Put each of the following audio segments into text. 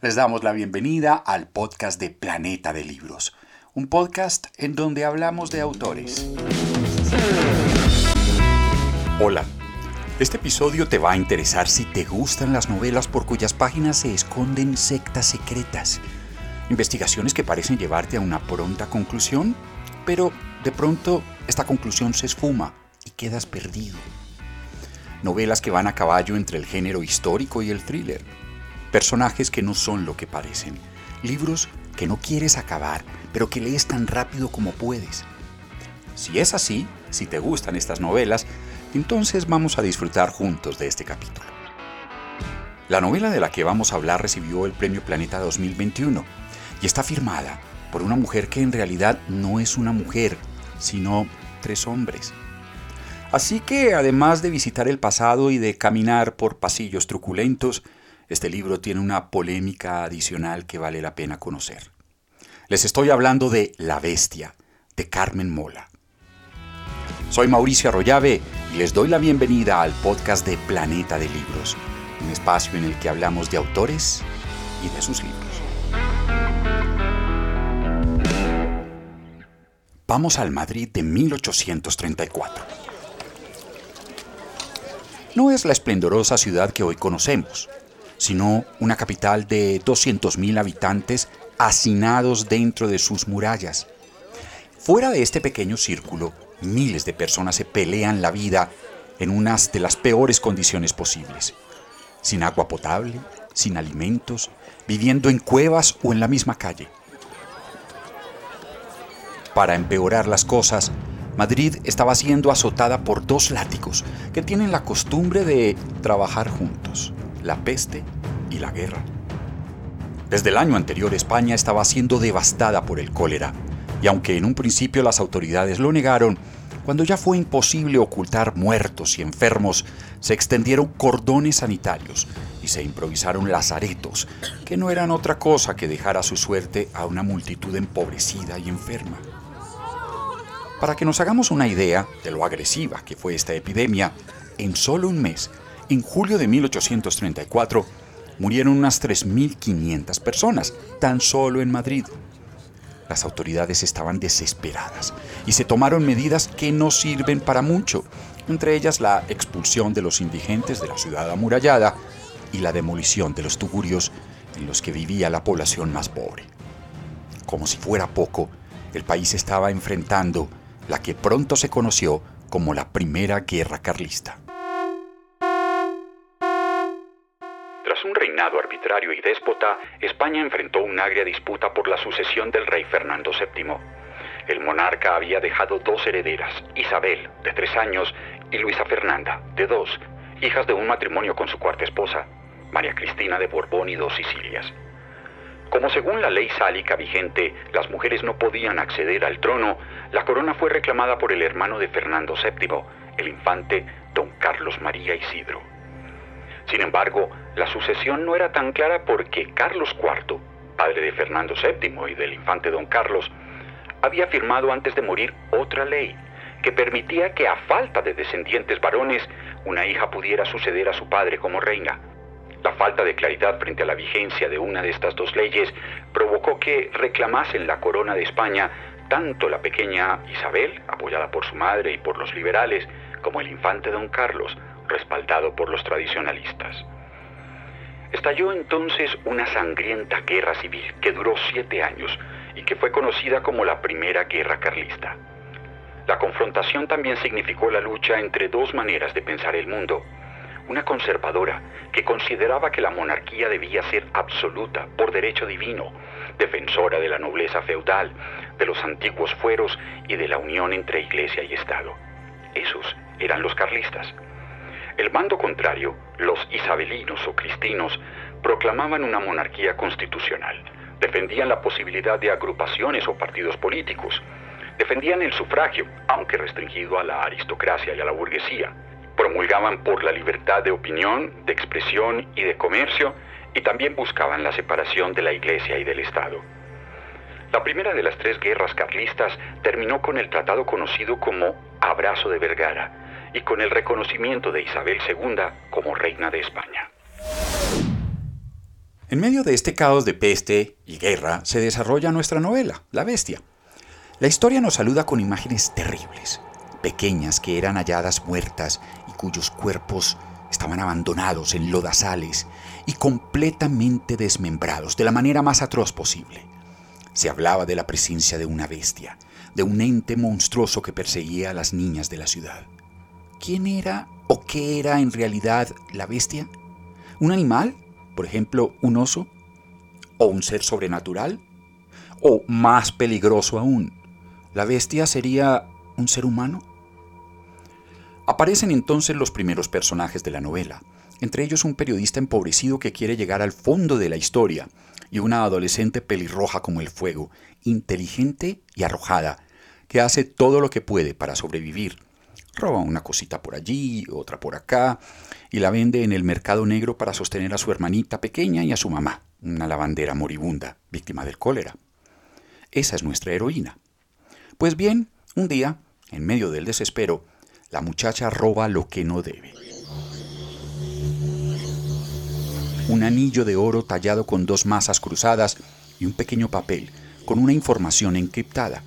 Les damos la bienvenida al podcast de Planeta de Libros, un podcast en donde hablamos de autores. Hola, este episodio te va a interesar si te gustan las novelas por cuyas páginas se esconden sectas secretas, investigaciones que parecen llevarte a una pronta conclusión, pero de pronto esta conclusión se esfuma y quedas perdido. Novelas que van a caballo entre el género histórico y el thriller Personajes que no son lo que parecen. Libros que no quieres acabar, pero que lees tan rápido como puedes. Si es así, si te gustan estas novelas, entonces vamos a disfrutar juntos de este capítulo. La novela de la que vamos a hablar recibió el Premio Planeta 2021 y está firmada por una mujer que en realidad no es una mujer, sino tres hombres. Así que además de visitar el pasado y de caminar por pasillos truculentos, este libro tiene una polémica adicional que vale la pena conocer. Les estoy hablando de La Bestia, de Carmen Mola. Soy Mauricio Arroyave y les doy la bienvenida al podcast de Planeta de Libros, un espacio en el que hablamos de autores y de sus libros. Vamos al Madrid de 1834. No es la esplendorosa ciudad que hoy conocemos sino una capital de 200.000 habitantes hacinados dentro de sus murallas. Fuera de este pequeño círculo, miles de personas se pelean la vida en unas de las peores condiciones posibles, sin agua potable, sin alimentos, viviendo en cuevas o en la misma calle. Para empeorar las cosas, Madrid estaba siendo azotada por dos látigos que tienen la costumbre de trabajar juntos la peste y la guerra. Desde el año anterior España estaba siendo devastada por el cólera, y aunque en un principio las autoridades lo negaron, cuando ya fue imposible ocultar muertos y enfermos, se extendieron cordones sanitarios y se improvisaron lazaretos, que no eran otra cosa que dejar a su suerte a una multitud empobrecida y enferma. Para que nos hagamos una idea de lo agresiva que fue esta epidemia, en solo un mes en julio de 1834 murieron unas 3.500 personas, tan solo en Madrid. Las autoridades estaban desesperadas y se tomaron medidas que no sirven para mucho, entre ellas la expulsión de los indigentes de la ciudad amurallada y la demolición de los tugurios en los que vivía la población más pobre. Como si fuera poco, el país estaba enfrentando la que pronto se conoció como la Primera Guerra Carlista. Arbitrario y déspota, España enfrentó una agria disputa por la sucesión del rey Fernando VII. El monarca había dejado dos herederas, Isabel, de tres años, y Luisa Fernanda, de dos, hijas de un matrimonio con su cuarta esposa, María Cristina de Borbón y dos Sicilias. Como según la ley sálica vigente, las mujeres no podían acceder al trono, la corona fue reclamada por el hermano de Fernando VII, el infante don Carlos María Isidro. Sin embargo, la sucesión no era tan clara porque Carlos IV, padre de Fernando VII y del infante don Carlos, había firmado antes de morir otra ley que permitía que a falta de descendientes varones, una hija pudiera suceder a su padre como reina. La falta de claridad frente a la vigencia de una de estas dos leyes provocó que reclamasen la corona de España tanto la pequeña Isabel, apoyada por su madre y por los liberales, como el infante don Carlos, respaldado por los tradicionalistas. Estalló entonces una sangrienta guerra civil que duró siete años y que fue conocida como la Primera Guerra Carlista. La confrontación también significó la lucha entre dos maneras de pensar el mundo. Una conservadora que consideraba que la monarquía debía ser absoluta por derecho divino, defensora de la nobleza feudal, de los antiguos fueros y de la unión entre iglesia y Estado. Esos eran los carlistas. El bando contrario, los isabelinos o cristinos, proclamaban una monarquía constitucional, defendían la posibilidad de agrupaciones o partidos políticos, defendían el sufragio, aunque restringido a la aristocracia y a la burguesía, promulgaban por la libertad de opinión, de expresión y de comercio, y también buscaban la separación de la Iglesia y del Estado. La primera de las tres guerras carlistas terminó con el tratado conocido como Abrazo de Vergara, y con el reconocimiento de Isabel II como reina de España. En medio de este caos de peste y guerra se desarrolla nuestra novela, La Bestia. La historia nos saluda con imágenes terribles, pequeñas que eran halladas muertas y cuyos cuerpos estaban abandonados en lodazales y completamente desmembrados de la manera más atroz posible. Se hablaba de la presencia de una bestia, de un ente monstruoso que perseguía a las niñas de la ciudad. ¿Quién era o qué era en realidad la bestia? ¿Un animal? por ejemplo, un oso, o un ser sobrenatural, o más peligroso aún, la bestia sería un ser humano. Aparecen entonces los primeros personajes de la novela, entre ellos un periodista empobrecido que quiere llegar al fondo de la historia, y una adolescente pelirroja como el fuego, inteligente y arrojada, que hace todo lo que puede para sobrevivir. Roba una cosita por allí, otra por acá, y la vende en el mercado negro para sostener a su hermanita pequeña y a su mamá, una lavandera moribunda, víctima del cólera. Esa es nuestra heroína. Pues bien, un día, en medio del desespero, la muchacha roba lo que no debe. Un anillo de oro tallado con dos masas cruzadas y un pequeño papel con una información encriptada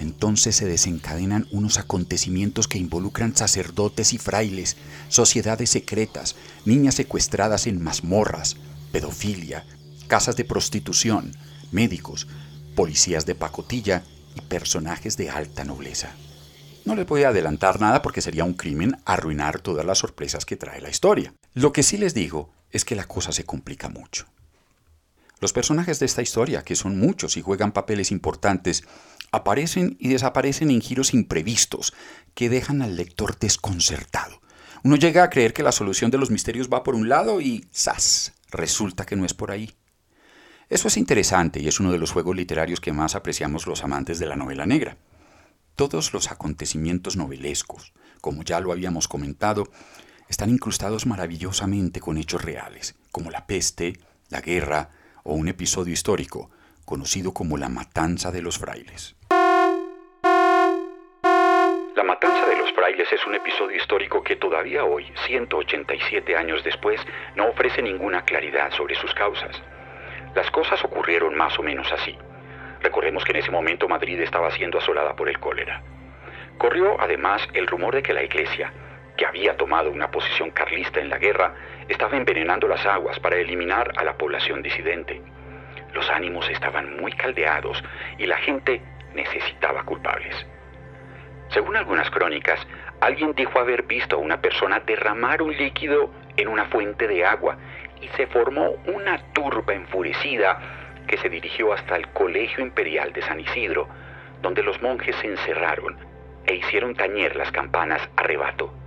entonces se desencadenan unos acontecimientos que involucran sacerdotes y frailes, sociedades secretas, niñas secuestradas en mazmorras, pedofilia, casas de prostitución, médicos, policías de pacotilla y personajes de alta nobleza. No les voy a adelantar nada porque sería un crimen arruinar todas las sorpresas que trae la historia. Lo que sí les digo es que la cosa se complica mucho. Los personajes de esta historia, que son muchos y juegan papeles importantes, aparecen y desaparecen en giros imprevistos que dejan al lector desconcertado. Uno llega a creer que la solución de los misterios va por un lado y ¡zas! resulta que no es por ahí. Eso es interesante y es uno de los juegos literarios que más apreciamos los amantes de la novela negra. Todos los acontecimientos novelescos, como ya lo habíamos comentado, están incrustados maravillosamente con hechos reales, como la peste, la guerra o un episodio histórico, conocido como la Matanza de los Frailes. La Matanza de los Frailes es un episodio histórico que todavía hoy, 187 años después, no ofrece ninguna claridad sobre sus causas. Las cosas ocurrieron más o menos así. Recordemos que en ese momento Madrid estaba siendo asolada por el cólera. Corrió además el rumor de que la Iglesia, que había tomado una posición carlista en la guerra, estaba envenenando las aguas para eliminar a la población disidente. Los ánimos estaban muy caldeados y la gente necesitaba culpables. Según algunas crónicas, alguien dijo haber visto a una persona derramar un líquido en una fuente de agua y se formó una turba enfurecida que se dirigió hasta el Colegio Imperial de San Isidro, donde los monjes se encerraron e hicieron tañer las campanas a rebato.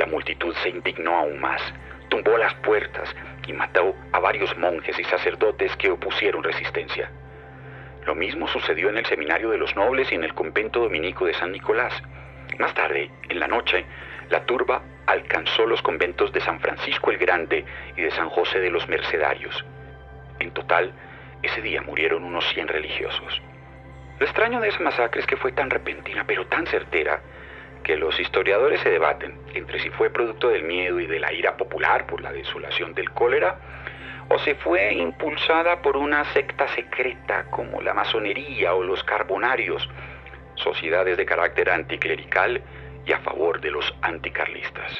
La multitud se indignó aún más, tumbó las puertas y mató a varios monjes y sacerdotes que opusieron resistencia. Lo mismo sucedió en el Seminario de los Nobles y en el convento dominico de San Nicolás. Más tarde, en la noche, la turba alcanzó los conventos de San Francisco el Grande y de San José de los Mercedarios. En total, ese día murieron unos 100 religiosos. Lo extraño de esa masacre es que fue tan repentina, pero tan certera, que los historiadores se debaten entre si fue producto del miedo y de la ira popular por la desolación del cólera, o si fue impulsada por una secta secreta como la masonería o los carbonarios, sociedades de carácter anticlerical y a favor de los anticarlistas.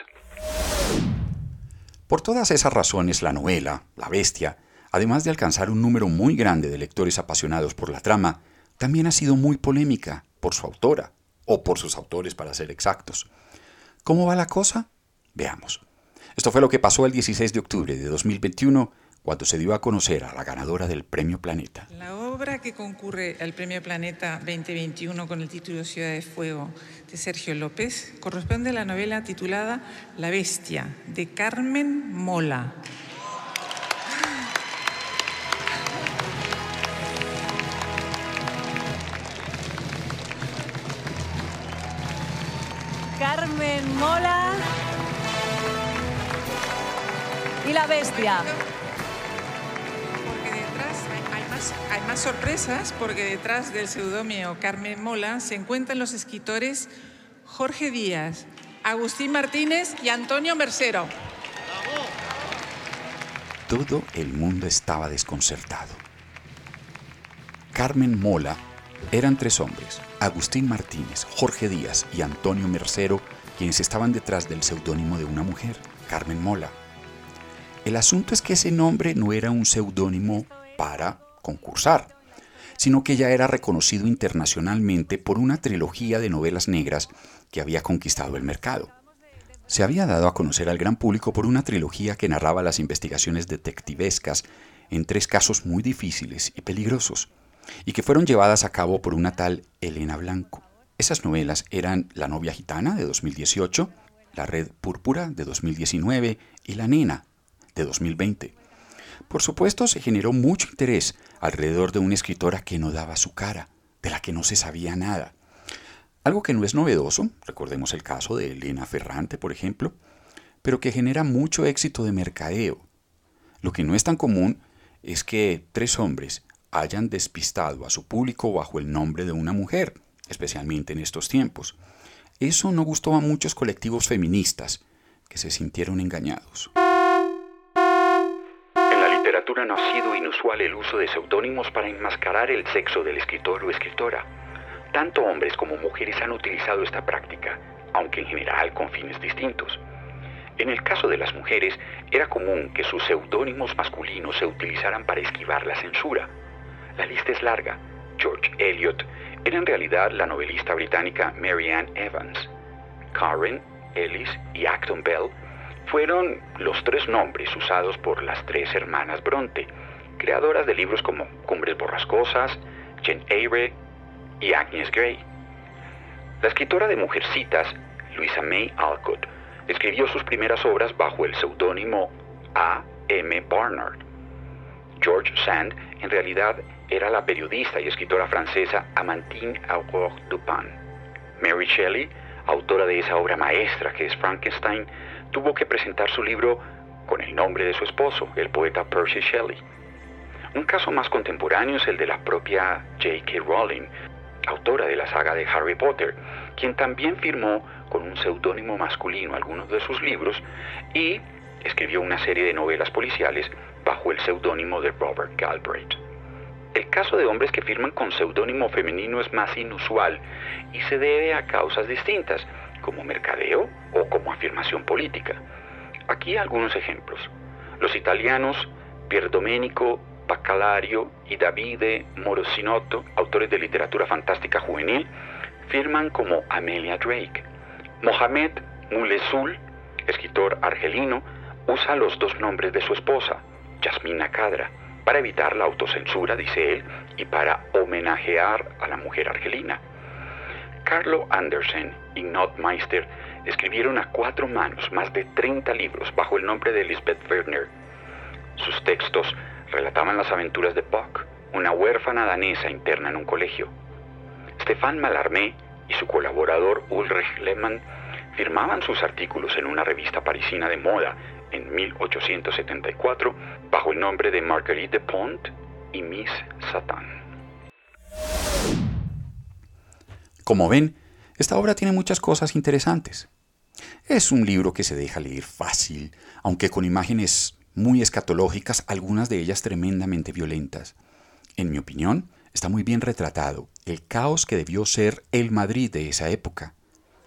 Por todas esas razones, la novela, La Bestia, además de alcanzar un número muy grande de lectores apasionados por la trama, también ha sido muy polémica por su autora, o por sus autores para ser exactos. ¿Cómo va la cosa? Veamos. Esto fue lo que pasó el 16 de octubre de 2021 cuando se dio a conocer a la ganadora del Premio Planeta. La obra que concurre al Premio Planeta 2021 con el título Ciudad de Fuego de Sergio López corresponde a la novela titulada La Bestia de Carmen Mola. Carmen Mola y la bestia. Porque detrás hay, más, hay más sorpresas, porque detrás del seudónimo Carmen Mola se encuentran los escritores Jorge Díaz, Agustín Martínez y Antonio Mercero. todo el mundo estaba desconcertado. Carmen Mola eran tres hombres, Agustín Martínez, Jorge Díaz y Antonio Mercero, quienes estaban detrás del seudónimo de una mujer, Carmen Mola. El asunto es que ese nombre no era un seudónimo para concursar, sino que ya era reconocido internacionalmente por una trilogía de novelas negras que había conquistado el mercado. Se había dado a conocer al gran público por una trilogía que narraba las investigaciones detectivescas en tres casos muy difíciles y peligrosos, y que fueron llevadas a cabo por una tal Elena Blanco. Esas novelas eran La novia gitana de 2018, La red púrpura de 2019 y La nena de 2020. Por supuesto, se generó mucho interés alrededor de una escritora que no daba su cara, de la que no se sabía nada. Algo que no es novedoso, recordemos el caso de Elena Ferrante, por ejemplo, pero que genera mucho éxito de mercadeo. Lo que no es tan común es que tres hombres hayan despistado a su público bajo el nombre de una mujer, especialmente en estos tiempos. Eso no gustó a muchos colectivos feministas que se sintieron engañados. En la literatura no ha sido inusual el uso de seudónimos para enmascarar el sexo del escritor o escritora. Tanto hombres como mujeres han utilizado esta práctica, aunque en general con fines distintos. En el caso de las mujeres, era común que sus seudónimos masculinos se utilizaran para esquivar la censura. La lista es larga. George Eliot era en realidad la novelista británica Mary Ann Evans. Karen, Ellis y Acton Bell fueron los tres nombres usados por las tres hermanas Bronte, creadoras de libros como Cumbres Borrascosas, Jane Eyre y Agnes Grey. La escritora de Mujercitas, Louisa May Alcott, escribió sus primeras obras bajo el seudónimo A. M. Barnard. George Sand en realidad era la periodista y escritora francesa Amantine Aurore Dupin. Mary Shelley, autora de esa obra maestra que es Frankenstein, tuvo que presentar su libro con el nombre de su esposo, el poeta Percy Shelley. Un caso más contemporáneo es el de la propia J.K. Rowling, autora de la saga de Harry Potter, quien también firmó con un seudónimo masculino algunos de sus libros y escribió una serie de novelas policiales bajo el seudónimo de Robert Galbraith. El caso de hombres que firman con seudónimo femenino es más inusual y se debe a causas distintas, como mercadeo o como afirmación política. Aquí algunos ejemplos. Los italianos Pierdomenico Baccalario y Davide Morosinotto, autores de literatura fantástica juvenil, firman como Amelia Drake. Mohamed Mulesul, escritor argelino, usa los dos nombres de su esposa, Yasmina Cadra, para evitar la autocensura, dice él, y para homenajear a la mujer argelina. Carlo Andersen y Not Meister escribieron a cuatro manos más de 30 libros bajo el nombre de Lisbeth Werner. Sus textos relataban las aventuras de Puck, una huérfana danesa interna en un colegio. Stefan Mallarmé y su colaborador Ulrich Lehmann firmaban sus artículos en una revista parisina de moda en 1874 bajo el nombre de Marguerite de Pont y Miss Satan. Como ven, esta obra tiene muchas cosas interesantes. Es un libro que se deja leer fácil, aunque con imágenes muy escatológicas, algunas de ellas tremendamente violentas. En mi opinión, está muy bien retratado el caos que debió ser el Madrid de esa época.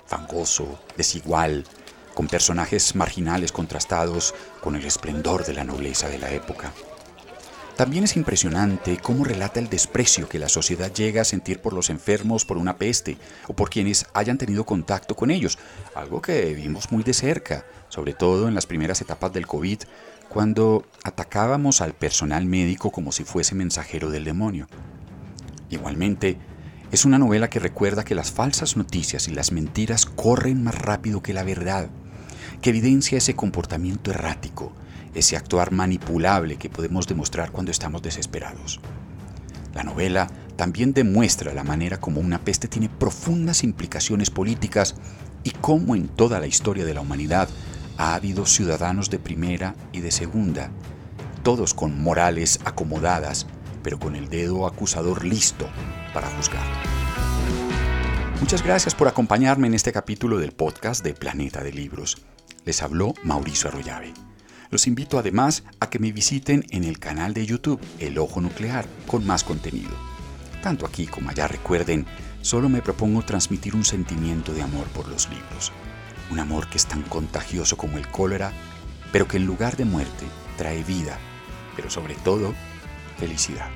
Fangoso, desigual, con personajes marginales contrastados con el esplendor de la nobleza de la época. También es impresionante cómo relata el desprecio que la sociedad llega a sentir por los enfermos por una peste o por quienes hayan tenido contacto con ellos, algo que vimos muy de cerca, sobre todo en las primeras etapas del COVID, cuando atacábamos al personal médico como si fuese mensajero del demonio. Igualmente, es una novela que recuerda que las falsas noticias y las mentiras corren más rápido que la verdad, que evidencia ese comportamiento errático, ese actuar manipulable que podemos demostrar cuando estamos desesperados. La novela también demuestra la manera como una peste tiene profundas implicaciones políticas y cómo en toda la historia de la humanidad ha habido ciudadanos de primera y de segunda, todos con morales acomodadas, pero con el dedo acusador listo para juzgar. Muchas gracias por acompañarme en este capítulo del podcast de Planeta de Libros. Les habló Mauricio Arroyave. Los invito además a que me visiten en el canal de YouTube El Ojo Nuclear con más contenido. Tanto aquí como allá recuerden, solo me propongo transmitir un sentimiento de amor por los libros. Un amor que es tan contagioso como el cólera, pero que en lugar de muerte trae vida, pero sobre todo felicidad.